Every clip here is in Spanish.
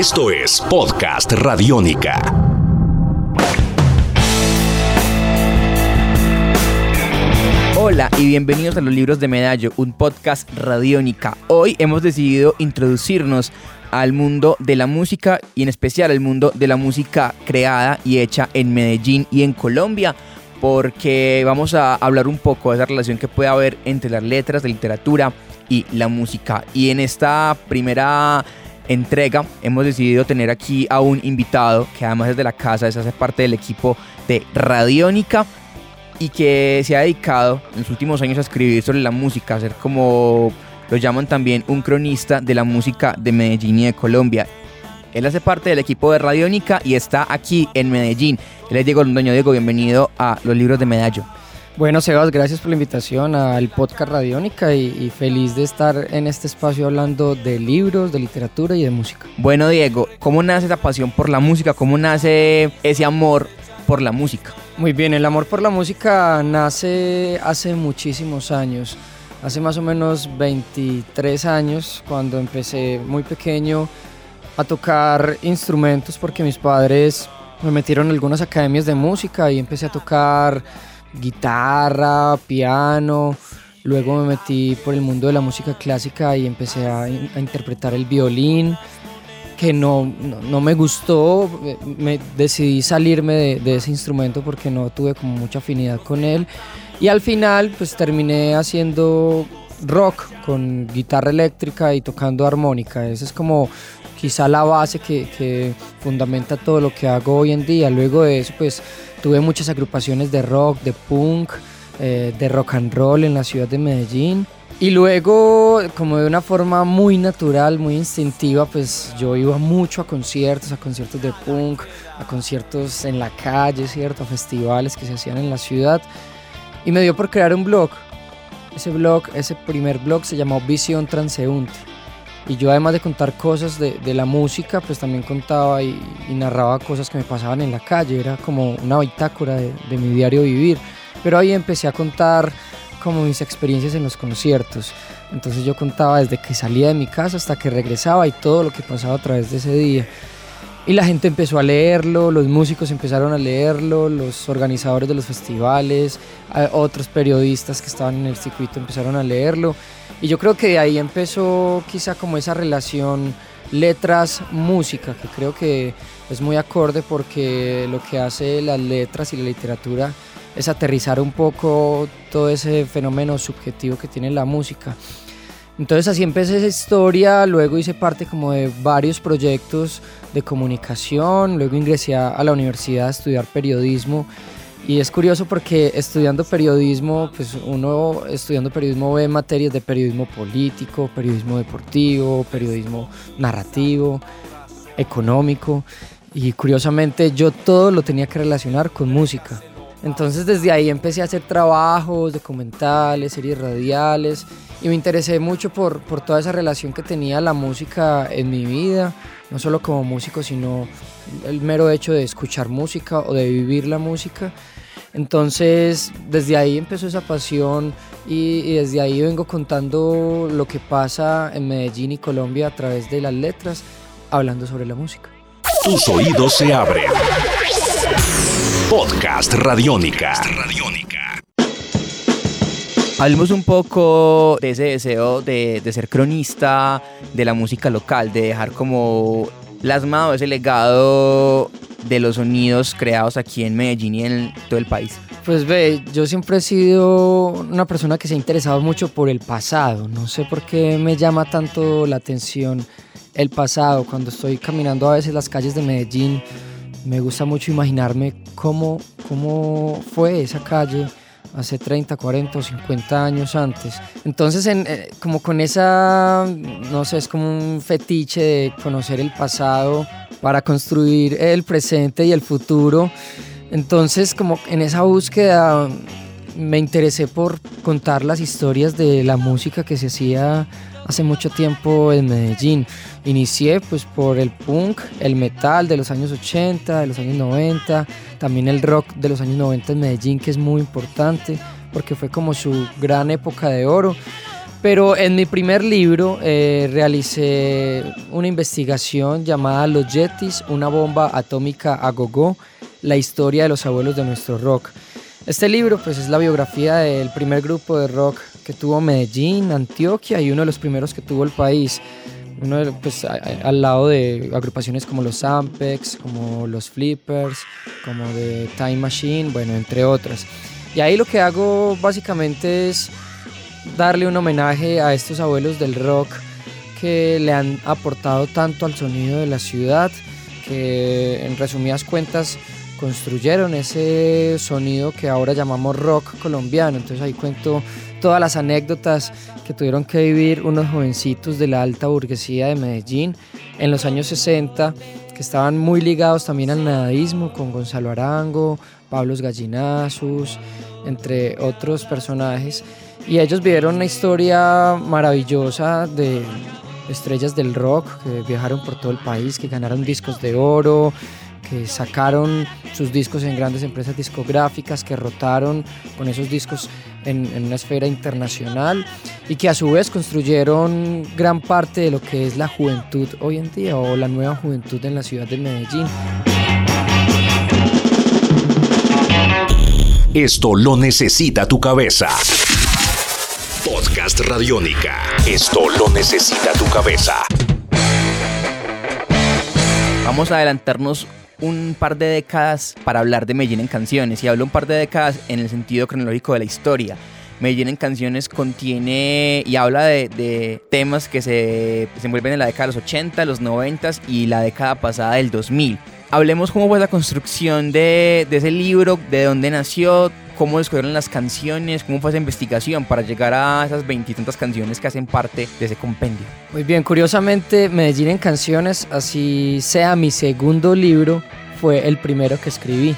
Esto es Podcast Radiónica. Hola y bienvenidos a los libros de Medallo, un podcast radiónica. Hoy hemos decidido introducirnos al mundo de la música y en especial al mundo de la música creada y hecha en Medellín y en Colombia porque vamos a hablar un poco de esa relación que puede haber entre las letras, la literatura y la música. Y en esta primera entrega hemos decidido tener aquí a un invitado que además es de la casa, es hace parte del equipo de Radiónica y que se ha dedicado en los últimos años a escribir sobre la música, a ser como lo llaman también un cronista de la música de Medellín y de Colombia. Él hace parte del equipo de Radiónica y está aquí en Medellín. Él es Diego Londoño. Diego, bienvenido a los libros de Medallo. Bueno, Sebas, gracias por la invitación al podcast Radiónica y, feliz de estar en este espacio hablando de libros, de literatura y de música. Bueno, Diego, ¿cómo nace esa pasión por la música? ¿Cómo nace ese amor por la música? Muy bien, el amor por la música nace hace muchísimos años. Hace más o menos 23 años, cuando empecé muy pequeño a tocar instrumentos, porque mis padres me metieron en algunas academias de música y empecé a tocar guitarra, piano. Luego me metí por el mundo de la música clásica y empecé a, interpretar el violín, que no, no, me gustó. Me decidí salirme de, de, ese instrumento porque no tuve como mucha afinidad con él. Y al final pues terminé haciendo rock con guitarra eléctrica y tocando armónica. Esa es como quizá la base que, fundamenta todo lo que hago hoy en día. Luego de eso, pues tuve muchas agrupaciones de rock, de punk, eh, de rock and roll en la ciudad de Medellín. Y luego, como de una forma muy natural, muy instintiva, pues yo iba mucho a conciertos, a conciertos de punk, a conciertos en la calle, ¿cierto? A festivales que se hacían en la ciudad. Y me dio por crear un blog. Ese blog, ese primer blog se llamó Visión Transeúnte y yo además de contar cosas de, de la música, pues también contaba y, narraba cosas que me pasaban en la calle, era como una bitácora de, de, mi diario vivir. Pero ahí empecé a contar como mis experiencias en los conciertos. Entonces yo contaba desde que salía de mi casa hasta que regresaba y todo lo que pasaba a través de ese día. Y la gente empezó a leerlo, los músicos empezaron a leerlo, los organizadores de los festivales, otros periodistas que estaban en el circuito empezaron a leerlo. Y yo creo que de ahí empezó quizá como esa relación letras-música, que creo que es muy acorde porque lo que hace las letras y la literatura es aterrizar un poco todo ese fenómeno subjetivo que tiene la música. Entonces así empecé esa historia, luego hice parte como de varios proyectos de comunicación, luego ingresé a la universidad a estudiar periodismo y es curioso porque estudiando periodismo, pues uno estudiando periodismo ve materias de periodismo político, periodismo deportivo, periodismo narrativo, económico. Y curiosamente yo todo lo tenía que relacionar con música. Entonces desde ahí empecé a hacer trabajos, documentales, series radiales y me interesé mucho por, por toda esa relación que tenía la música en mi vida, no solo como músico, sino el mero hecho de escuchar música o de vivir la música. Entonces, desde ahí empezó esa pasión y, desde ahí vengo contando lo que pasa en Medellín y Colombia a través de las letras, hablando sobre la música. Tus oídos se abren. Podcast Radiónica. Hablemos un poco de ese deseo de, de ser cronista de la música local, de dejar como plasmado ese legado de los sonidos creados aquí en Medellín y en todo el país? Pues ve, yo siempre he sido una persona que se ha interesado mucho por el pasado. No sé por qué me llama tanto la atención el pasado. Cuando estoy caminando a veces las calles de Medellín, me gusta mucho imaginarme cómo, cómo fue esa calle hace 30, 40 o 50 años antes. Entonces, en, eh, como con esa, no sé, es como un fetiche de conocer el pasado para construir el presente y el futuro. Entonces, como en esa búsqueda me interesé por contar las historias de la música que se hacía hace mucho tiempo en Medellín. Inicié pues por el punk, el metal de los años 80, de los años 90, también el rock de los años 90 en Medellín que es muy importante porque fue como su gran época de oro. Pero en mi primer libro eh, realicé una investigación llamada Los Yetis, una bomba atómica a gogo, la historia de los abuelos de nuestro rock. Este libro pues es la biografía del primer grupo de rock que tuvo Medellín, Antioquia y uno de los primeros que tuvo el país. Uno pues, al lado de agrupaciones como los Ampex, como los Flippers, como de Time Machine, bueno, entre otras. Y ahí lo que hago básicamente es darle un homenaje a estos abuelos del rock que le han aportado tanto al sonido de la ciudad, que en resumidas cuentas construyeron ese sonido que ahora llamamos rock colombiano. Entonces ahí cuento todas las anécdotas que tuvieron que vivir unos jovencitos de la alta burguesía de Medellín en los años 60, que estaban muy ligados también al nadaísmo con Gonzalo Arango, Pablos Gallinazos, entre otros personajes. Y ellos vivieron una historia maravillosa de estrellas del rock que viajaron por todo el país, que ganaron discos de oro, que sacaron sus discos en grandes empresas discográficas, que rotaron con esos discos en, una esfera internacional y que a su vez construyeron gran parte de lo que es la juventud hoy en día o la nueva juventud en la ciudad de Medellín. Esto lo necesita tu cabeza. Podcast Radiónica. Esto lo necesita tu cabeza. Vamos a adelantarnos un par de décadas para hablar de Medellín en canciones. Y hablo un par de décadas en el sentido cronológico de la historia. Medellín en canciones contiene y habla de, temas que se, se envuelven en la década de los 80, los 90 y la década pasada del 2000. Hablemos cómo fue la construcción de, de ese libro, de dónde nació, cómo descubrieron las canciones, cómo fue esa investigación para llegar a esas veintitantas canciones que hacen parte de ese compendio. Muy bien, curiosamente Medellín en canciones, así sea mi segundo libro, fue el primero que escribí.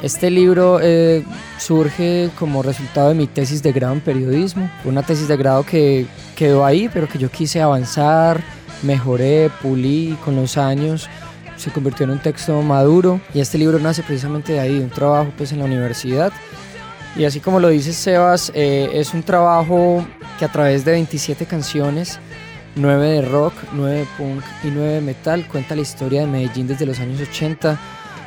Este libro eh, surge como resultado de mi tesis de grado en periodismo, una tesis de grado que quedó ahí, pero que yo quise avanzar, mejoré, pulí con los años se convirtió en un texto maduro y este libro nace precisamente de ahí, de un trabajo pues en la universidad y así como lo dice Sebas, eh, es un trabajo que a través de 27 canciones, 9 de rock, 9 de punk y 9 de metal, cuenta la historia de Medellín desde los años 80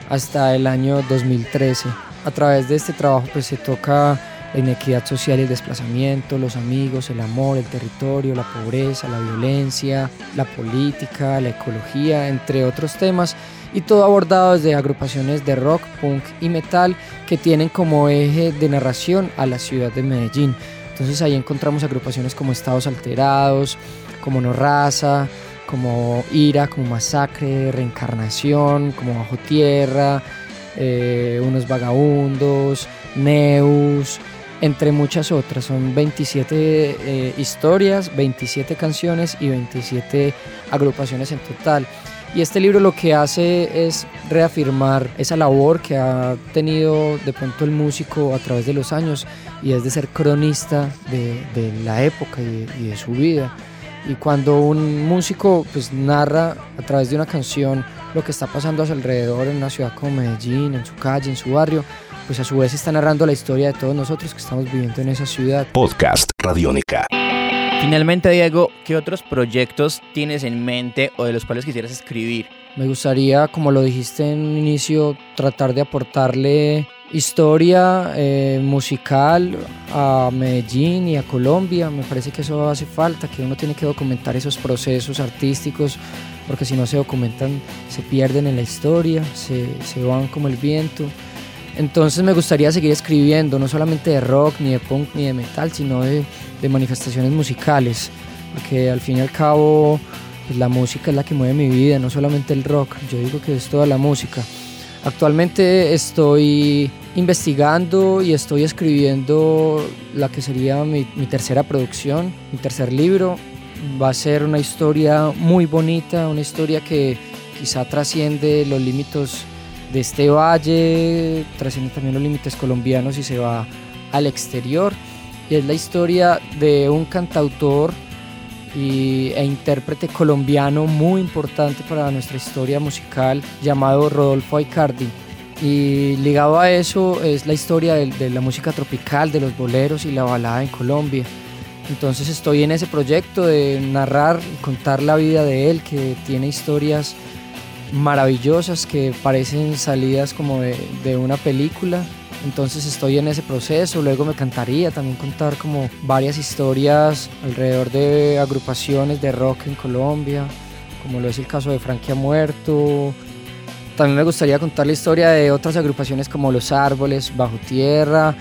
hasta el año 2013. A través de este trabajo pues se toca la inequidad social y el desplazamiento, los amigos, el amor, el territorio, la pobreza, la violencia, la política, la ecología, entre otros temas y todo abordado desde agrupaciones de rock, punk y metal que tienen como eje de narración a la ciudad de Medellín. Entonces ahí encontramos agrupaciones como Estados Alterados, como No Raza, como Ira, como Masacre, Reencarnación, como Bajo Tierra, eh, Unos Vagabundos, Neus, entre muchas otras. Son 27 eh, historias, 27 canciones y 27 agrupaciones en total. Y este libro lo que hace es reafirmar esa labor que ha tenido de pronto el músico a través de los años y es de ser cronista de, la época y de, su vida. Y cuando un músico pues narra a través de una canción lo que está pasando a su alrededor en una ciudad como Medellín, en su calle, en su barrio, pues a su vez está narrando la historia de todos nosotros que estamos viviendo en esa ciudad. Podcast Radiónica. Finalmente, Diego, ¿qué otros proyectos tienes en mente o de los cuales quisieras escribir? Me gustaría, como lo dijiste en un inicio, tratar de aportarle historia eh, musical a Medellín y a Colombia. Me parece que eso hace falta, que uno tiene que documentar esos procesos artísticos, porque si no se documentan, se pierden en la historia, se, se van como el viento. Entonces me gustaría seguir escribiendo, no solamente de rock, ni de punk, ni de metal, sino de, manifestaciones musicales, porque al fin y al cabo pues, la música es la que mueve mi vida, no solamente el rock, yo digo que es toda la música. Actualmente estoy investigando y estoy escribiendo la que sería mi, mi tercera producción, mi tercer libro. Va a ser una historia muy bonita, una historia que quizá trasciende los límites de este valle, trasciende también los límites colombianos y se va al exterior. Y es la historia de un cantautor y, e intérprete colombiano muy importante para nuestra historia musical llamado Rodolfo Aicardi. Y ligado a eso es la historia de, de la música tropical, de los boleros y la balada en Colombia. Entonces estoy en ese proyecto de narrar contar la vida de él, que tiene historias maravillosas que parecen salidas como de, de una película. Entonces estoy en ese proceso, luego me encantaría también contar como varias historias alrededor de agrupaciones de rock en Colombia, como lo es el caso de Frankie ha muerto. También me gustaría contar la historia de otras agrupaciones como Los Árboles, Bajo Tierra,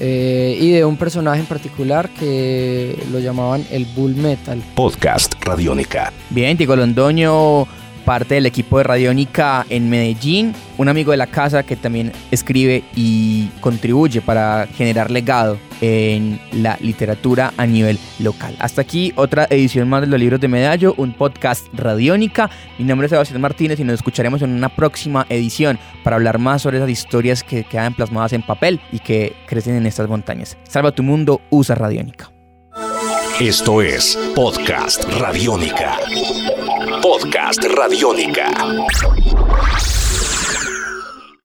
eh, y de un personaje en particular que lo llamaban el Bull Metal. Podcast Radiónica. Bien, Diego Londoño, parte del equipo de Radiónica en Medellín, un amigo de la casa que también escribe y contribuye para generar legado en la literatura a nivel local. Hasta aquí otra edición más de los libros de Medallo, un podcast Radiónica. Mi nombre es Sebastián Martínez y nos escucharemos en una próxima edición para hablar más sobre esas historias que quedan plasmadas en papel y que crecen en estas montañas. Salva tu mundo, usa Radiónica. Esto es Podcast Radiónica. Podcast Radiónica.